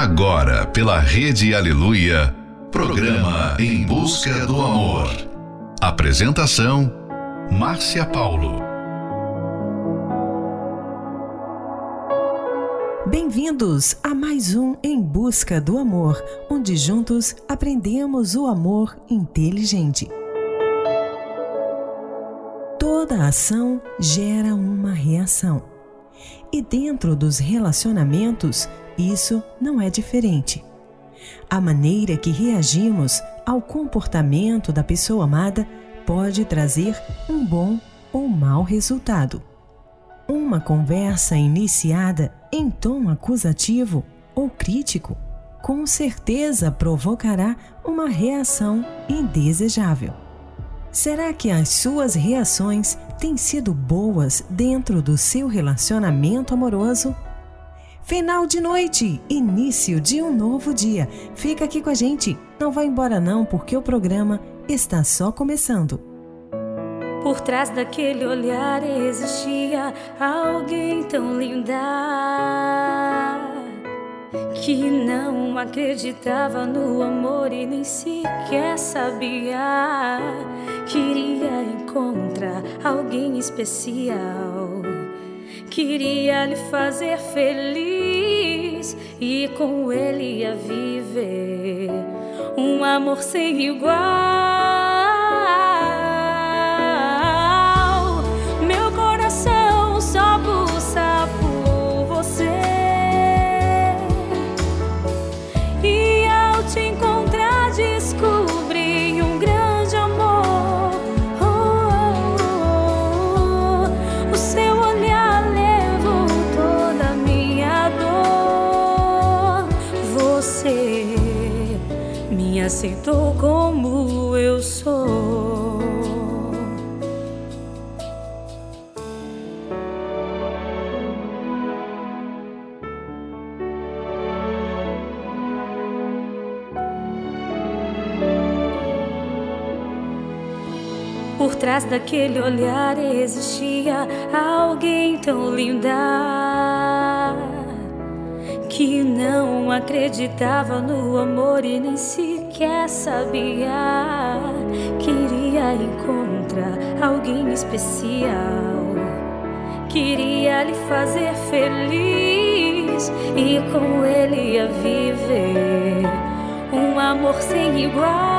Agora, pela Rede Aleluia, programa Em Busca do Amor. Apresentação: Márcia Paulo. Bem-vindos a mais um Em Busca do Amor, onde juntos aprendemos o amor inteligente. Toda ação gera uma reação. E dentro dos relacionamentos, isso não é diferente. A maneira que reagimos ao comportamento da pessoa amada pode trazer um bom ou mau resultado. Uma conversa iniciada em tom acusativo ou crítico com certeza provocará uma reação indesejável. Será que as suas reações têm sido boas dentro do seu relacionamento amoroso? Final de noite, início de um novo dia. Fica aqui com a gente. Não vá embora não, porque o programa está só começando. Por trás daquele olhar existia alguém tão linda que não acreditava no amor e nem sequer sabia. Queria encontrar alguém especial Queria lhe fazer feliz e com ele ia viver um amor sem igual. Trás daquele olhar existia alguém tão linda que não acreditava no amor e nem se sequer sabia. Queria encontrar alguém especial. Queria lhe fazer feliz e com ele ia viver um amor sem igual.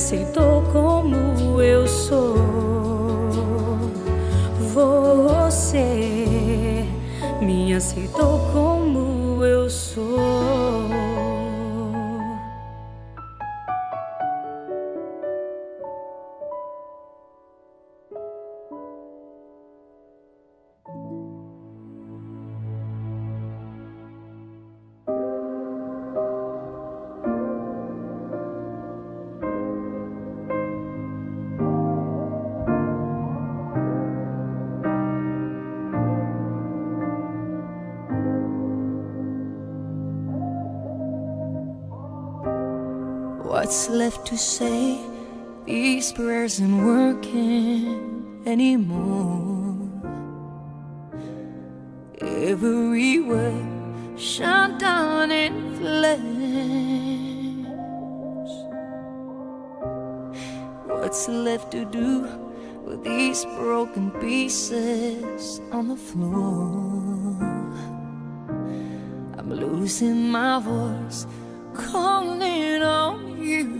Aceitou como eu sou. Você me aceitou como eu sou. Left to say? These prayers aren't working anymore. Every word shut down in flames. What's left to do with these broken pieces on the floor? I'm losing my voice calling on you.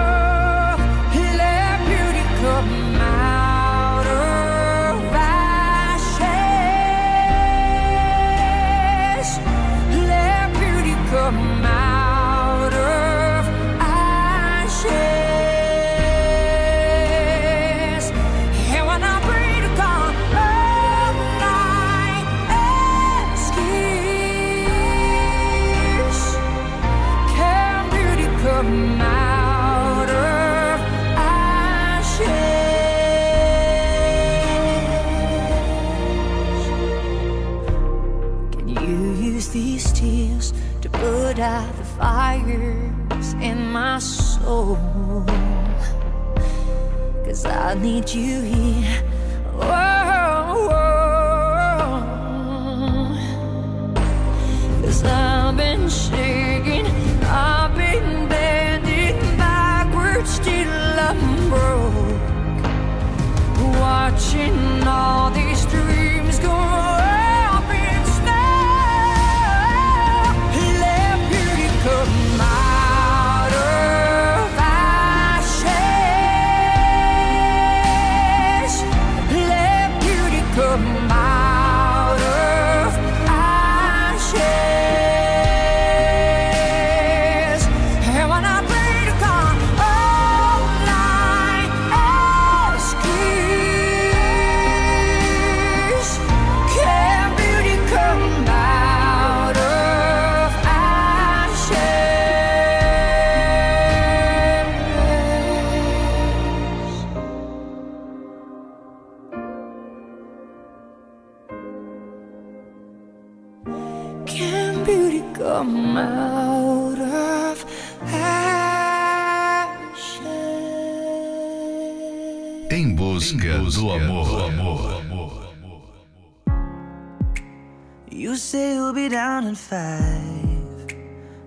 You say you'll be down in five.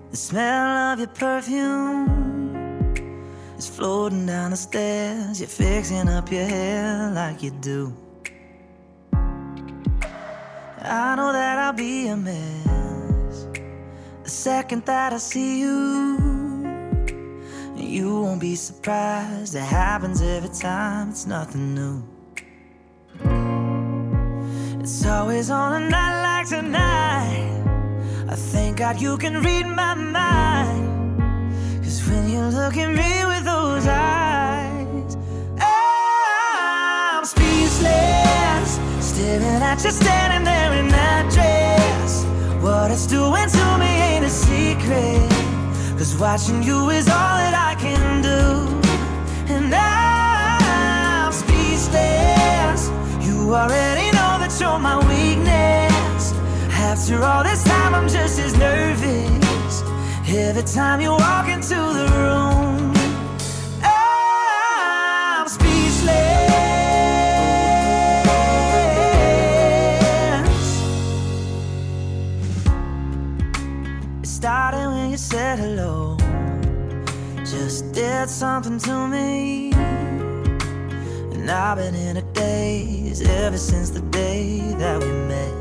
The smell of your perfume is floating down the stairs. You're fixing up your hair like you do. I know that I'll be a mess the second that I see you. You won't be surprised, it happens every time, it's nothing new. It's always on a night like tonight. I thank God you can read my mind. Cause when you look at me with those eyes, I'm speechless. Staring at you standing there in that dress. What it's doing to me ain't a secret. Cause watching you is all that I can do. And I'm speechless. You already that my weakness. After all this time, I'm just as nervous. Every time you walk into the room, I'm speechless. It started when you said hello. Just did something to me. And I've been in a ever since the day that we met.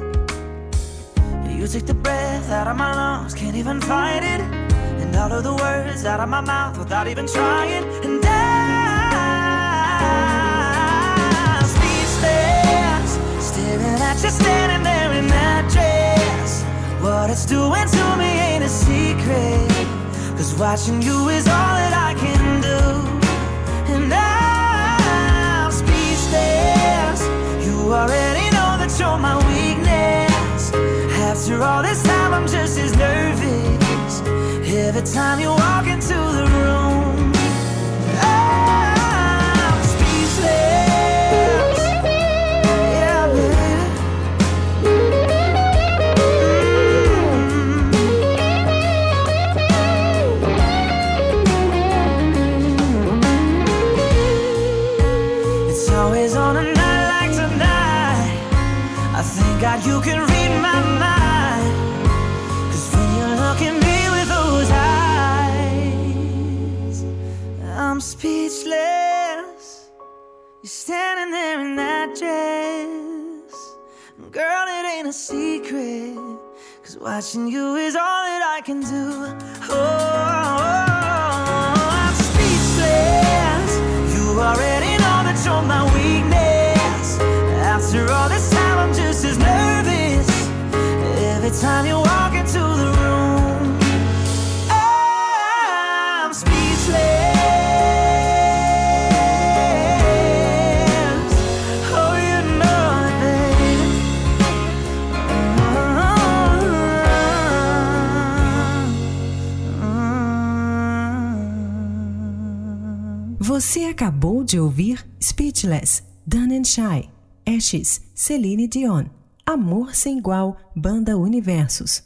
You took the breath out of my lungs, can't even fight it. And all of the words out of my mouth without even trying. And I'm speechless, staring at you standing there in that dress. What it's doing to me ain't a secret. Cause watching you is all that time you Watching you is all that I can do. Oh, oh I'm speechless. You already know that you're my weakness. After all this time, I'm just as nervous. Every time you Você acabou de ouvir Speechless, Done and Shy, Ashes, Celine Dion, Amor Sem Igual, Banda Universos.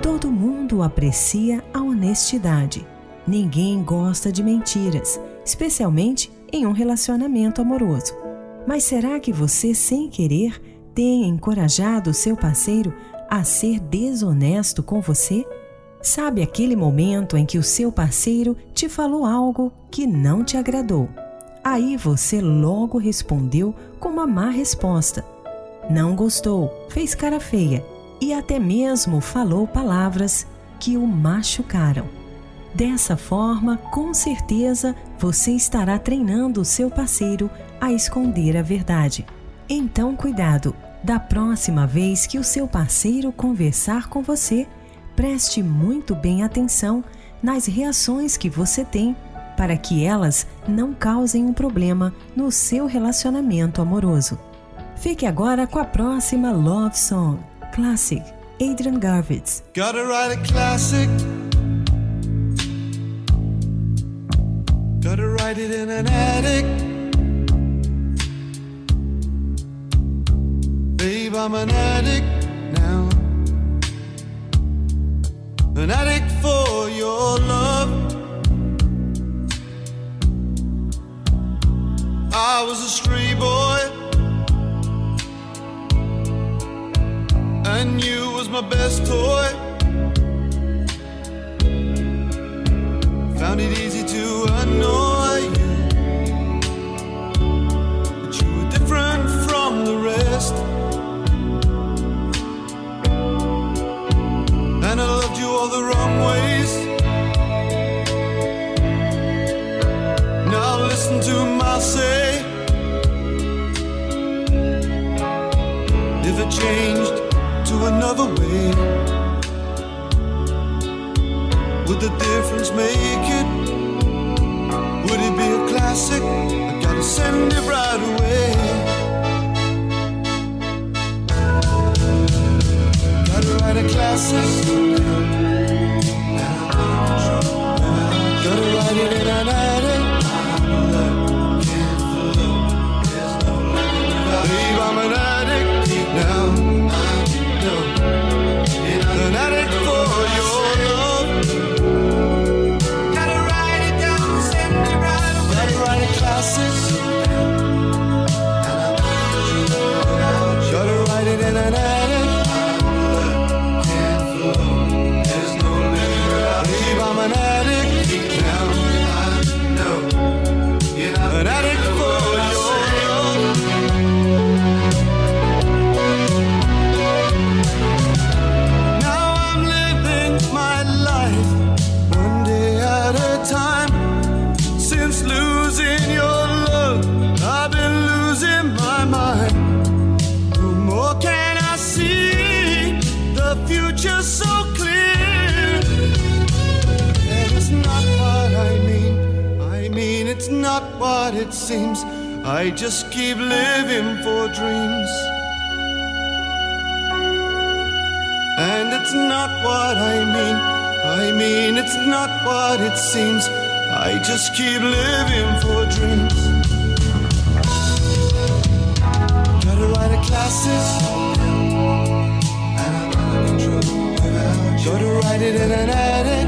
Todo mundo aprecia a honestidade. Ninguém gosta de mentiras, especialmente em um relacionamento amoroso. Mas será que você, sem querer, tem encorajado seu parceiro a ser desonesto com você? Sabe aquele momento em que o seu parceiro te falou algo que não te agradou? Aí você logo respondeu com uma má resposta. Não gostou, fez cara feia e até mesmo falou palavras que o machucaram. Dessa forma, com certeza, você estará treinando o seu parceiro a esconder a verdade. Então, cuidado! Da próxima vez que o seu parceiro conversar com você, preste muito bem atenção nas reações que você tem para que elas não causem um problema no seu relacionamento amoroso. Fique agora com a próxima Love Song, Classic, Adrian Garvitz. Gotta write a classic. Gotta write it in an attic. Babe, I'm an addict now. An addict for your love. I was a stray boy. And you was my best toy. Found it easy to annoy say. If it changed to another way, would the difference make it? Would it be a classic? I gotta send it right away. Gotta write a classic. Gotta write it in an I just keep living for dreams. And it's not what I mean. I mean, it's not what it seems. I just keep living for dreams. Gotta write a classic. Gotta write it in an attic.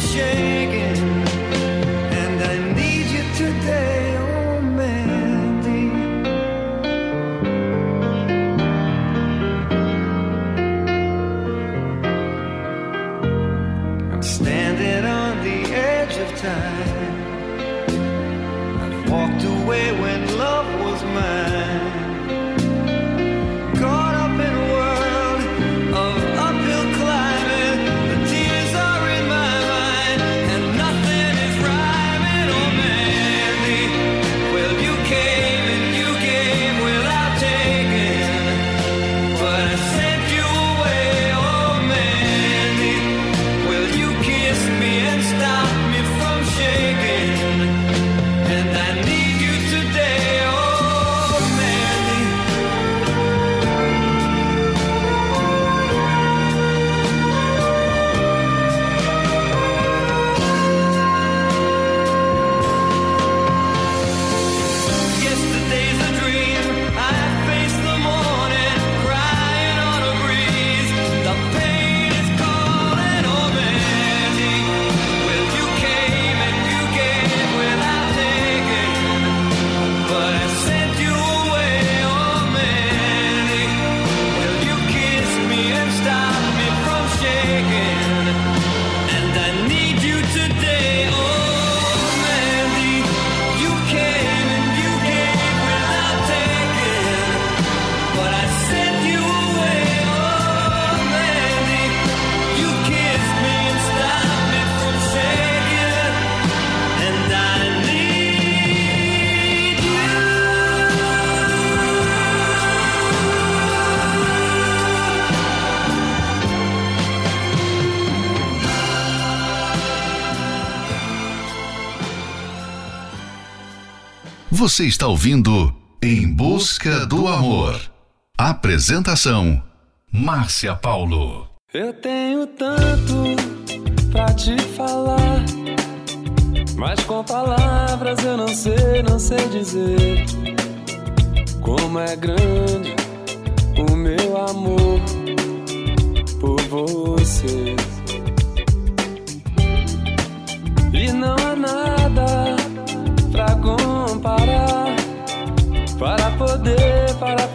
Shame. Você está ouvindo Em Busca do Amor. Apresentação: Márcia Paulo. Eu tenho tanto pra te falar, mas com palavras eu não sei, não sei dizer como é grande o meu amor por você. E não há nada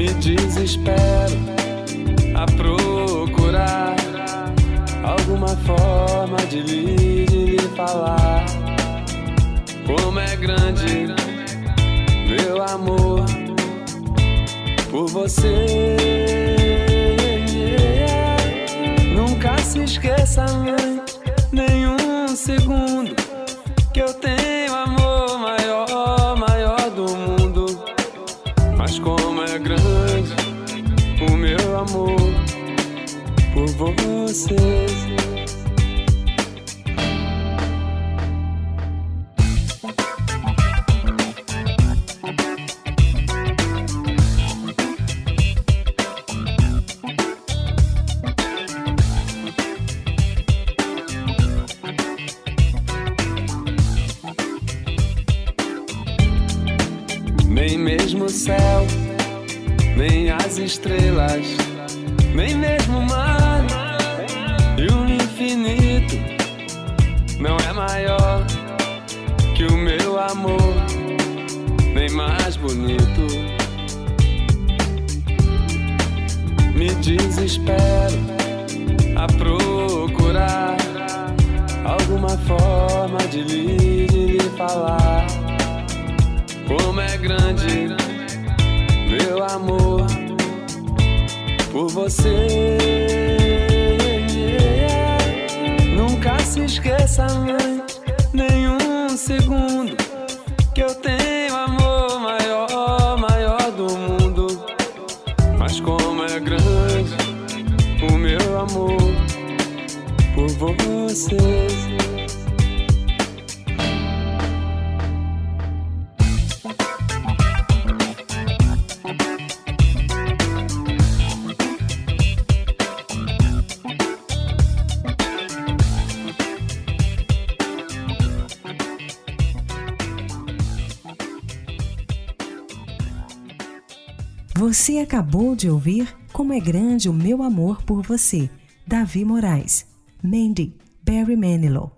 Me desespero a procurar alguma forma de lhe, de lhe falar como é grande meu amor por você. Nunca se esqueça, mãe, nenhum segundo que eu tenho Por você. Acabou de ouvir Como é Grande o Meu Amor por Você, Davi Moraes. Mandy, Barry Manilow.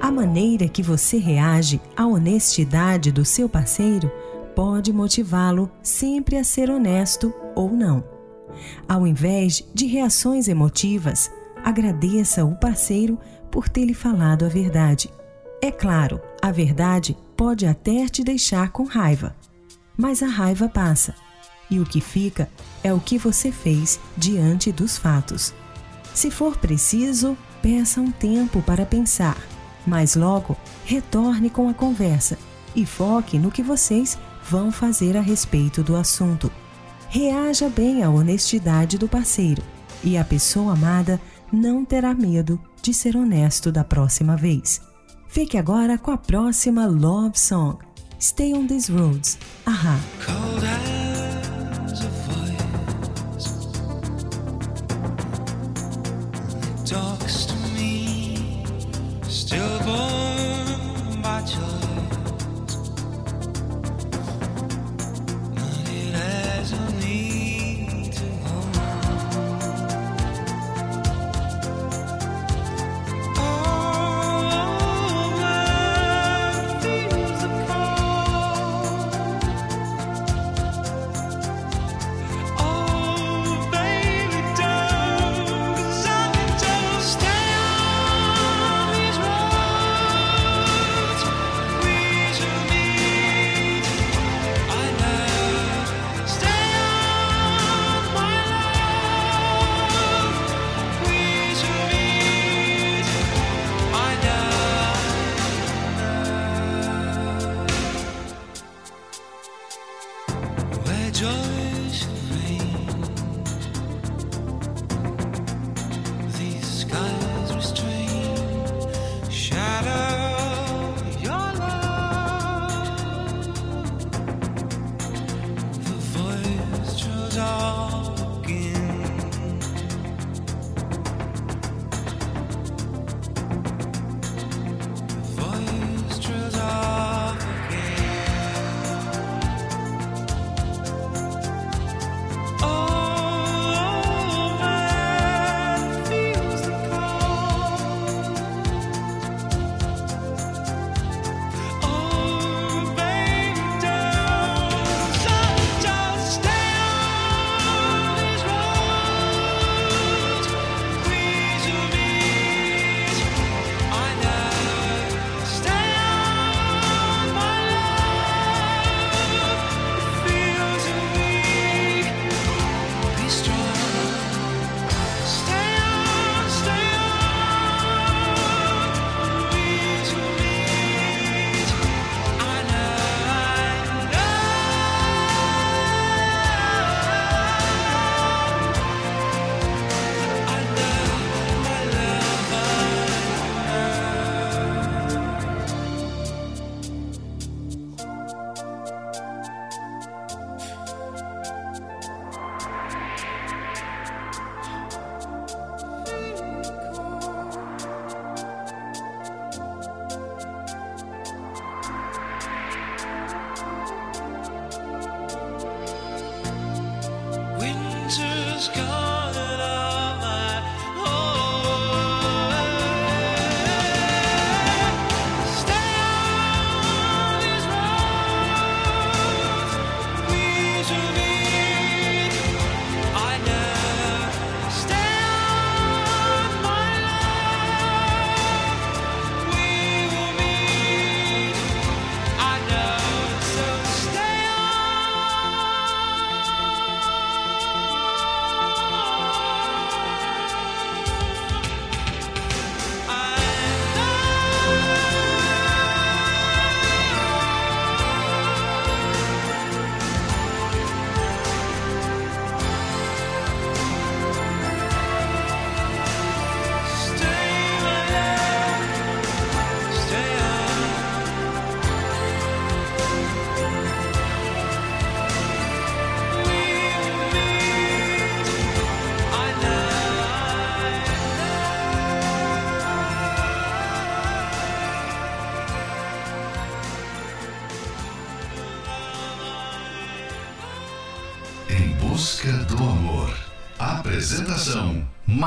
A maneira que você reage à honestidade do seu parceiro pode motivá-lo sempre a ser honesto ou não. Ao invés de reações emotivas, agradeça o parceiro por ter lhe falado a verdade. É claro, a verdade pode até te deixar com raiva, mas a raiva passa e o que fica é o que você fez diante dos fatos. Se for preciso, peça um tempo para pensar, mas logo retorne com a conversa e foque no que vocês vão fazer a respeito do assunto. Reaja bem à honestidade do parceiro e a pessoa amada não terá medo de ser honesto da próxima vez. Fique agora com a próxima Love Song, Stay on These Roads, Ahá.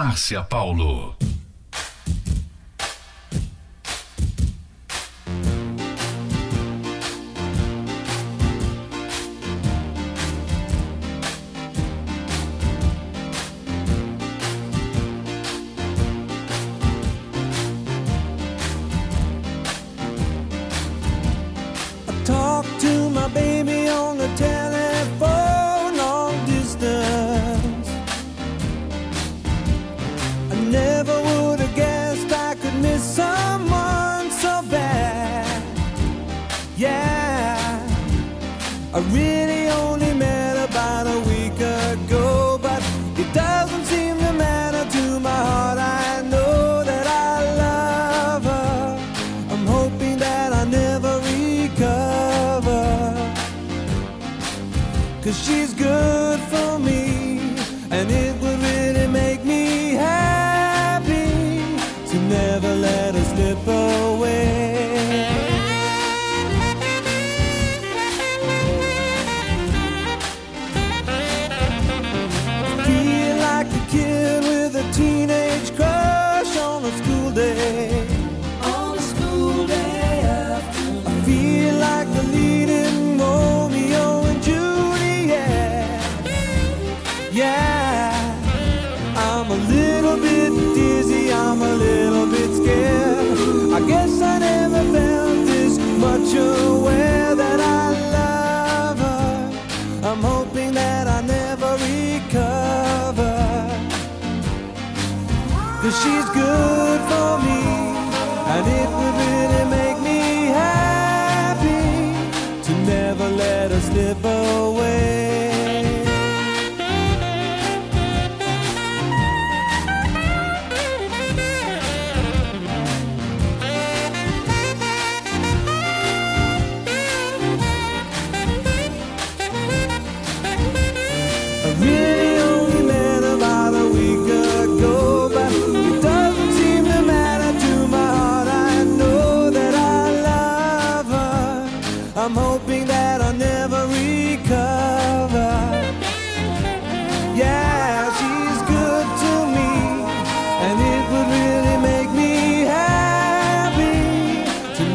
Márcia Paulo.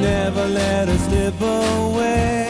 Never let her slip away.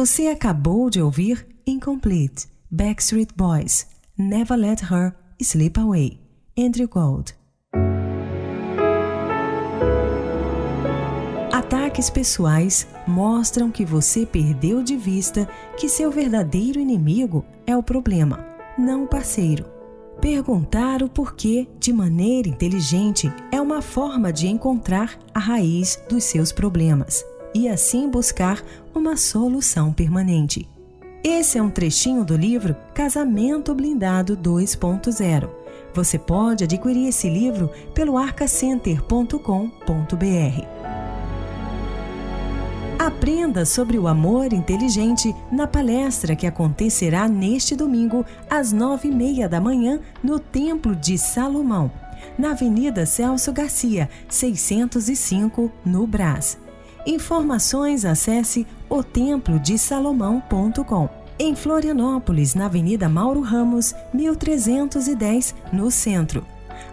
Você acabou de ouvir Incomplete, Backstreet Boys, Never Let Her Sleep Away, Andrew Gold. Ataques pessoais mostram que você perdeu de vista que seu verdadeiro inimigo é o problema, não o parceiro. Perguntar o porquê de maneira inteligente é uma forma de encontrar a raiz dos seus problemas e assim buscar uma solução permanente. Esse é um trechinho do livro Casamento Blindado 2.0. Você pode adquirir esse livro pelo arcacenter.com.br. Aprenda sobre o amor inteligente na palestra que acontecerá neste domingo, às nove e meia da manhã, no Templo de Salomão, na Avenida Celso Garcia, 605, no Brás. Informações acesse otemplodesalomão.com. Em Florianópolis, na Avenida Mauro Ramos, 1310, no centro.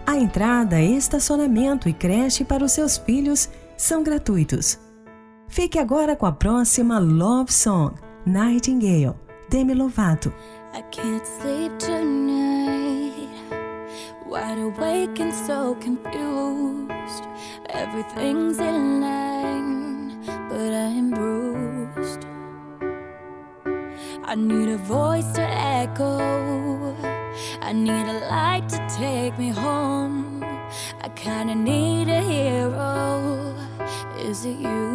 A entrada, estacionamento e creche para os seus filhos são gratuitos. Fique agora com a próxima Love Song, Nightingale, Demi Lovato. I can't sleep tonight. Wide awake and so confused. Everything's in but I'm bruised. I need a voice to echo. I need a light to take me home. I kinda need a hero. Is it you?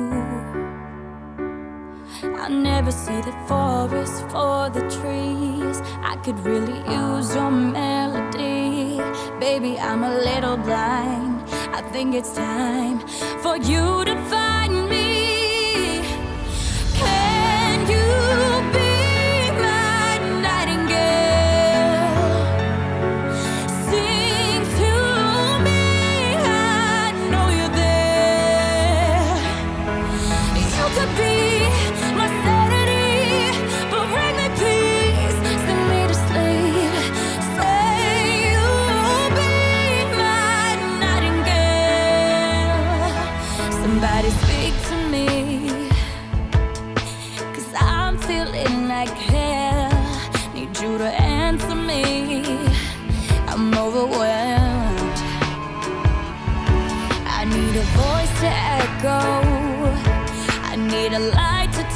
I never see the forest for the trees. I could really use your melody. Baby, I'm a little blind. I think it's time for you to find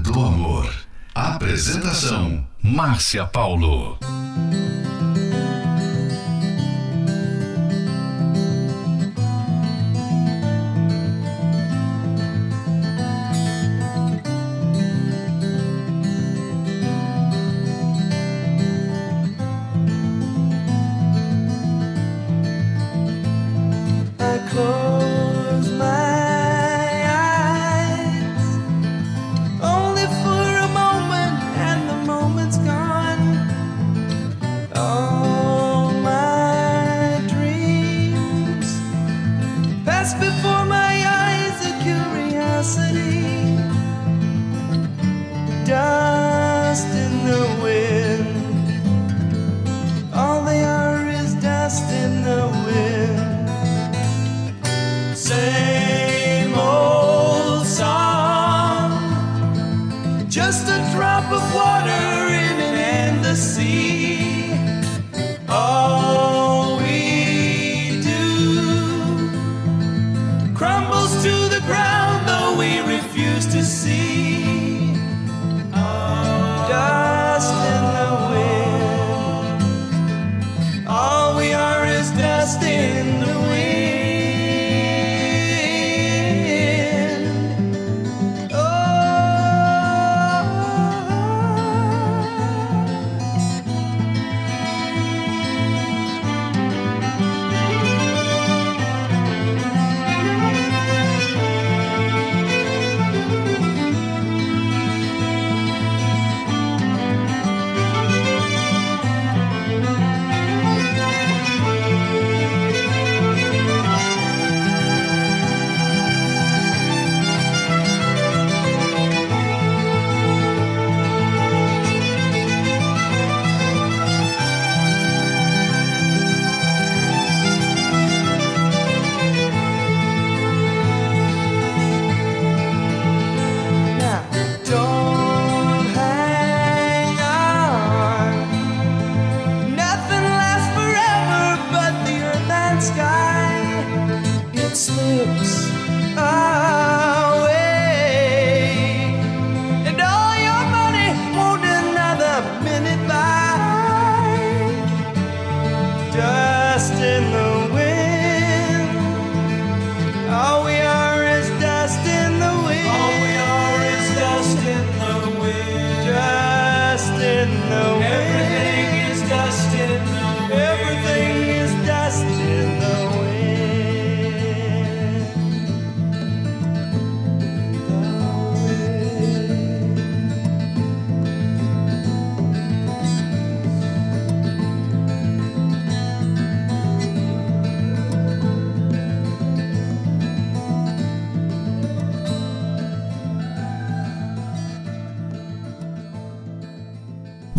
Do amor. Apresentação: Márcia Paulo.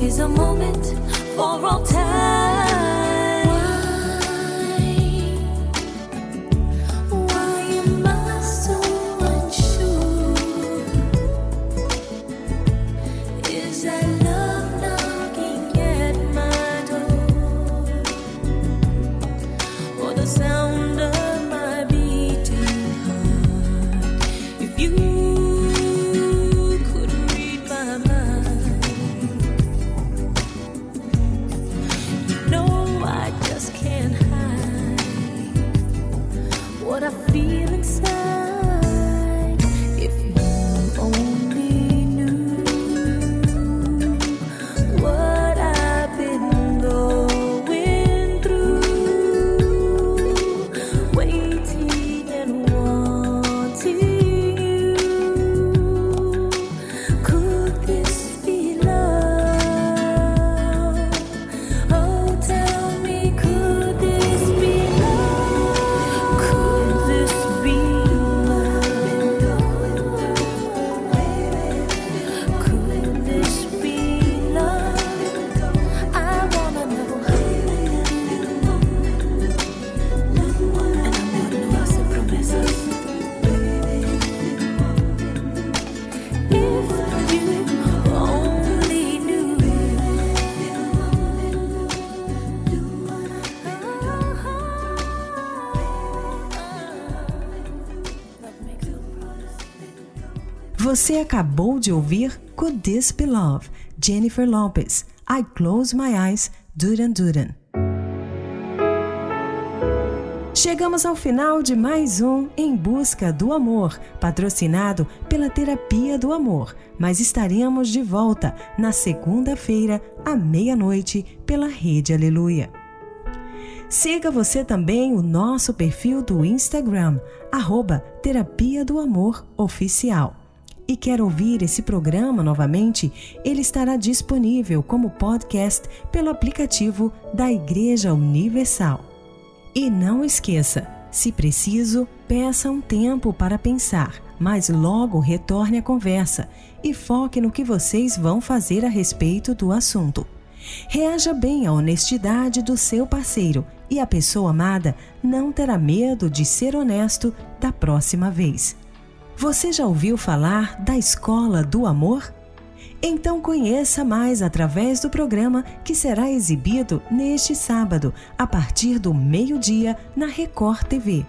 Is a moment for all time. Você acabou de ouvir Could This Be Love, Jennifer Lopez, I Close My Eyes, Duran Duran. Chegamos ao final de mais um Em Busca do Amor, patrocinado pela Terapia do Amor, mas estaremos de volta na segunda-feira, à meia-noite, pela Rede Aleluia. Siga você também o nosso perfil do Instagram, arroba Terapia do Amor Oficial. E quer ouvir esse programa novamente? Ele estará disponível como podcast pelo aplicativo da Igreja Universal. E não esqueça, se preciso, peça um tempo para pensar, mas logo retorne à conversa e foque no que vocês vão fazer a respeito do assunto. Reaja bem à honestidade do seu parceiro e a pessoa amada não terá medo de ser honesto da próxima vez. Você já ouviu falar da Escola do Amor? Então conheça mais através do programa que será exibido neste sábado, a partir do meio-dia, na Record TV.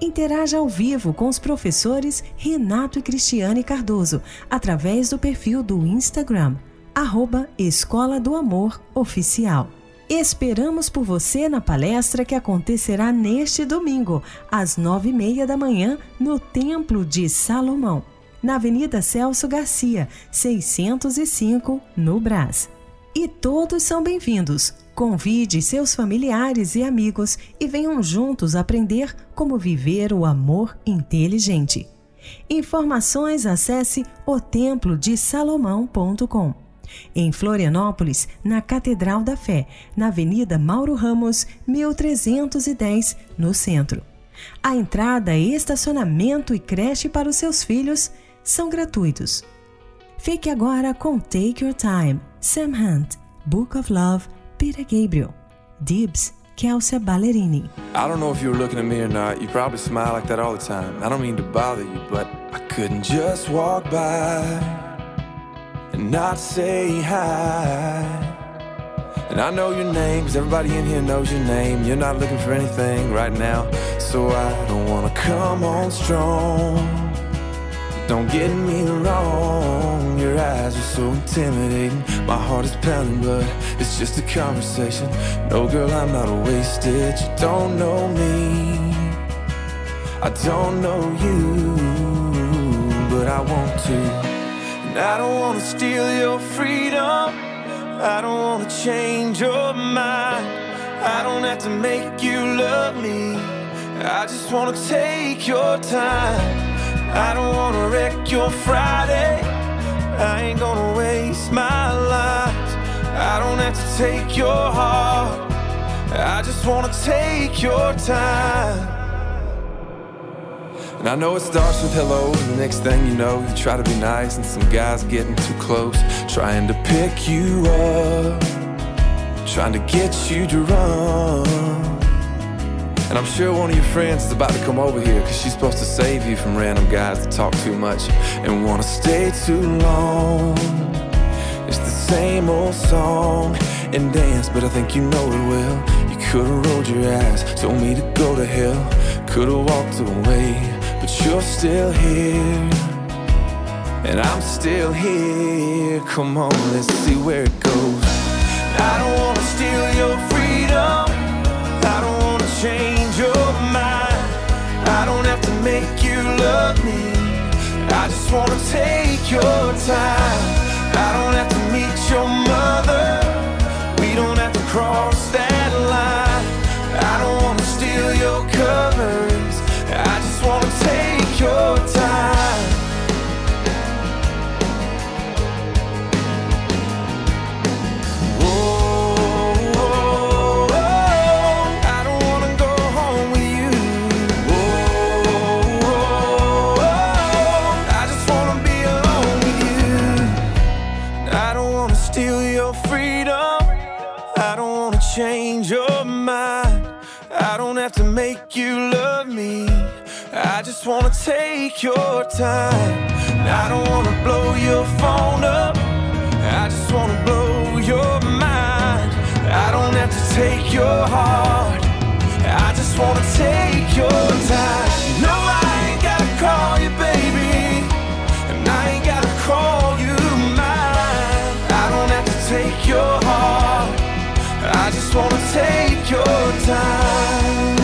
Interaja ao vivo com os professores Renato e Cristiane Cardoso, através do perfil do Instagram, arroba Escola do Amor Oficial. Esperamos por você na palestra que acontecerá neste domingo, às nove e meia da manhã, no Templo de Salomão, na Avenida Celso Garcia, 605, no Brás. E todos são bem-vindos. Convide seus familiares e amigos e venham juntos aprender como viver o amor inteligente. Informações acesse otemplodesalomão.com. Em Florianópolis, na Catedral da Fé, na Avenida Mauro Ramos, 1310, no centro. A entrada, estacionamento e creche para os seus filhos são gratuitos. Fique agora com Take Your Time, Sam Hunt, Book of Love, Peter Gabriel, Dibs, Kelsey Ballerini. I don't know if you were looking at me or not. You probably smile like that all the time. I don't mean to bother you, but I couldn't just walk by and not say hi. And I know your name, 'cause everybody in here knows your name. You're not looking for anything right now, so I don't wanna come on strong. Don't get me wrong, your eyes are so intimidating. My heart is pounding, but it's just a conversation. No, girl, I'm not a wasted. You don't know me, I don't know you, but I want to. And I don't wanna steal your freedom, I don't wanna change your mind. I don't have to make you love me, I just wanna take your time. I don't wanna wreck your Friday. I ain't gonna waste my life. I don't have to take your heart. I just wanna take your time. And I know it starts with hello, the next thing you know, you try to be nice, and some guy's getting too close, trying to pick you up, trying to get you to run. And I'm sure one of your friends is about to come over here, cause she's supposed to save you from random guys that talk too much and wanna stay too long. It's the same old song and dance, but I think you know it well. You could've rolled your eyes, told me to go to hell, could've walked away, but you're still here. And I'm still here. Come on, let's see where it goes. I don't wanna steal your freedom. I don't wanna change your mind. I don't have to make you love me. I just wanna take your time. I don't have to meet your mother. We don't have to cross that your wanna take your time. I don't wanna blow your phone up. I just wanna blow your mind. I don't have to take your heart. I just wanna take your time. No, I ain't gotta call you baby. And I ain't gotta call you mine. I don't have to take your heart. I just wanna take your time.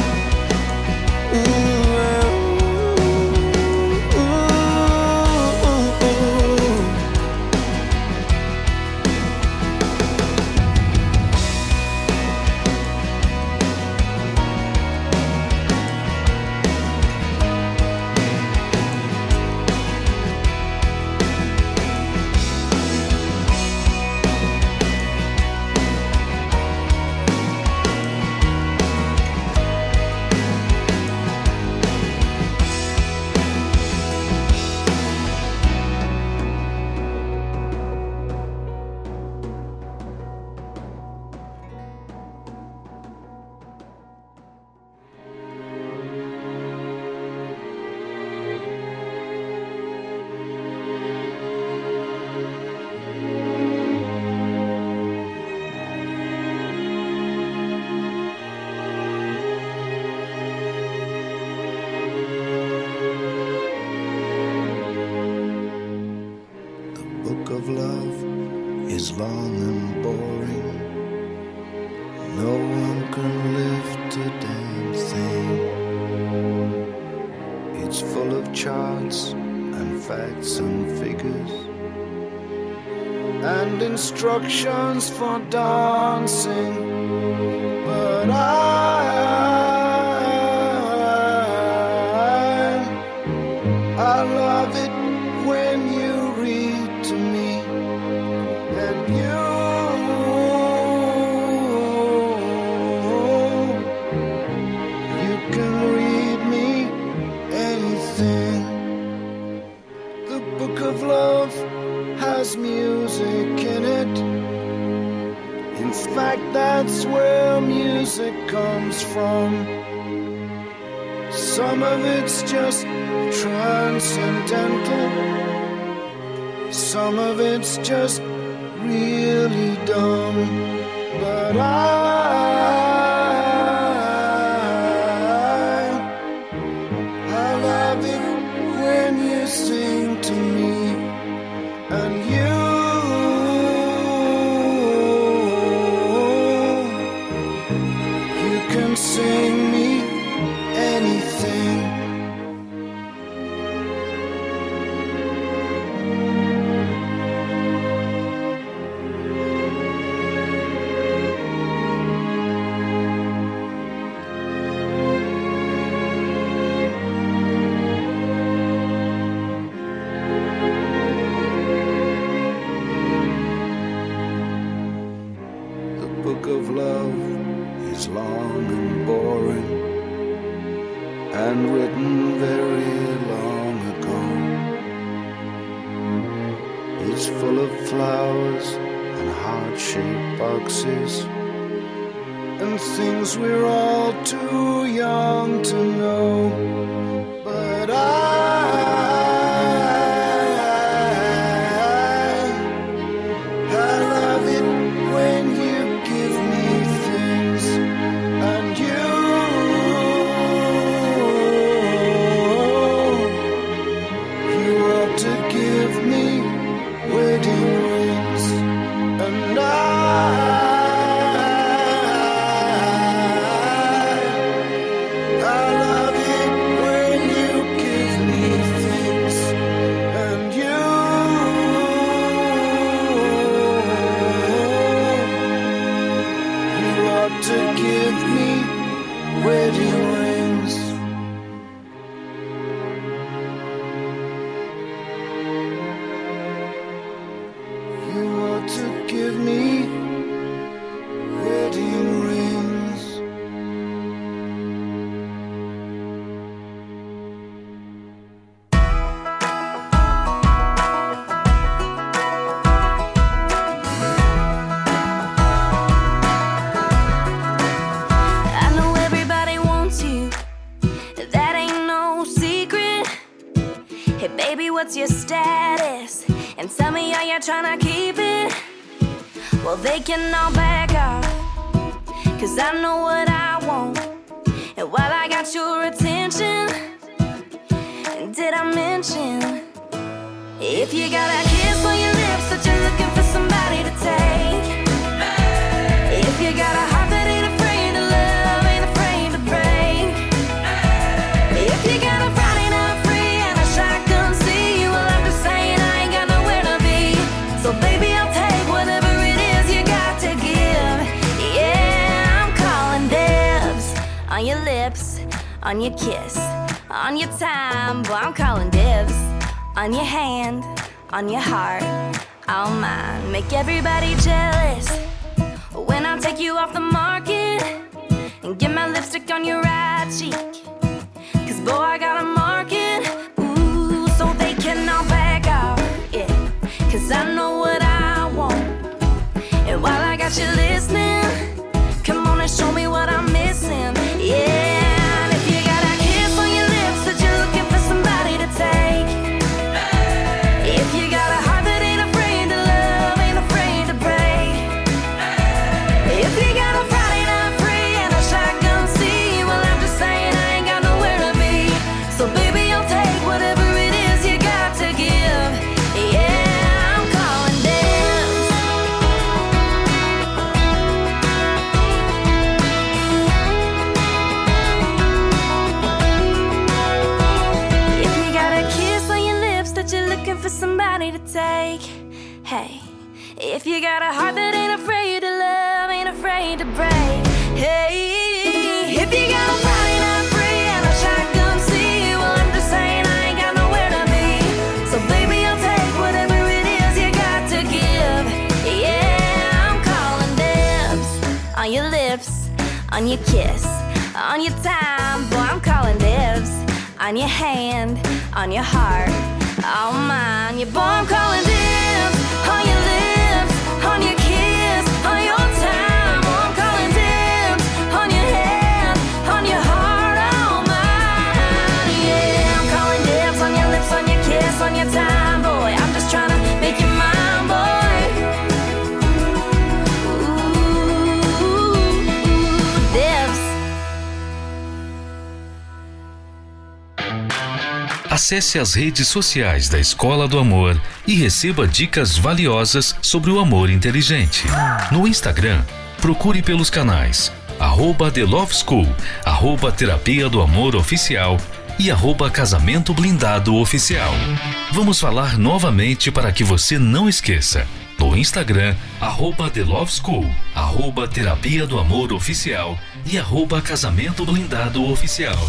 Instructions for dancing. What's your status? And tell me how you're trying to keep it. Well, they can all back off. Cause I know what I want. And while I got your attention, did I mention? If you got a kiss on your lips that you're looking for somebody to take. If you got a on your kiss, on your time. Boy, I'm calling dibs on your hand, on your heart, all mine. Make everybody jealous when I take you off the market and get my lipstick on your right cheek. Cause boy, I got a market, ooh, so they can all back off, yeah. Cause I know what I want. And while I got you listening, somebody to take, hey. If you got a heart that ain't afraid to love, ain't afraid to break, hey. If you got a Friday night free and a shotgun seat, well, I'm just saying I ain't got nowhere to be. So, baby, I'll take whatever it is you got to give. Yeah, I'm calling dibs on your lips, on your kiss, on your time. Boy, I'm calling dibs on your hand, on your heart, Oh man, you're born calling this. Acesse as redes sociais da Escola do Amor e receba dicas valiosas sobre o amor inteligente. No Instagram, procure pelos canais arroba The Love School, arroba Terapia do Amor Oficial e arroba Casamento Blindado Oficial. Vamos falar novamente para que você não esqueça. No Instagram, arroba The Love School, arroba Terapia do Amor Oficial e arroba Casamento Blindado Oficial.